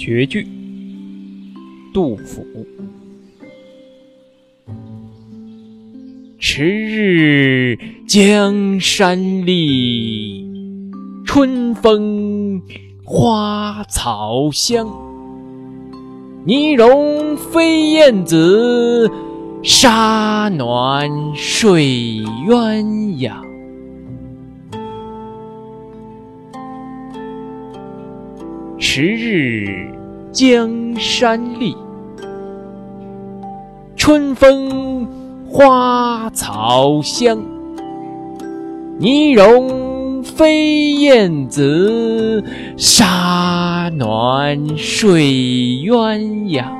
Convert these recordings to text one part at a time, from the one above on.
绝句，杜甫。迟日江山丽，春风花草香。泥融飞燕子，沙暖睡鸳鸯。迟日江山丽，春风花草香。泥融飞燕子，沙暖睡鸳鸯。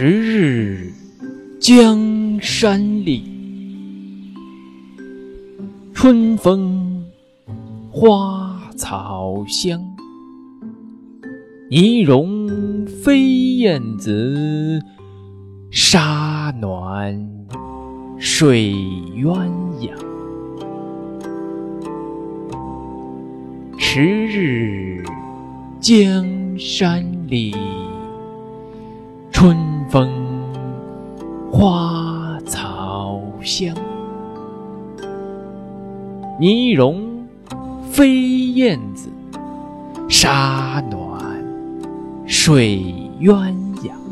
迟日江山丽，春风花草香。泥融飞燕子，沙暖睡鸳鸯。迟日江山丽。春风花草香，泥融飞燕子，沙暖睡鸳鸯。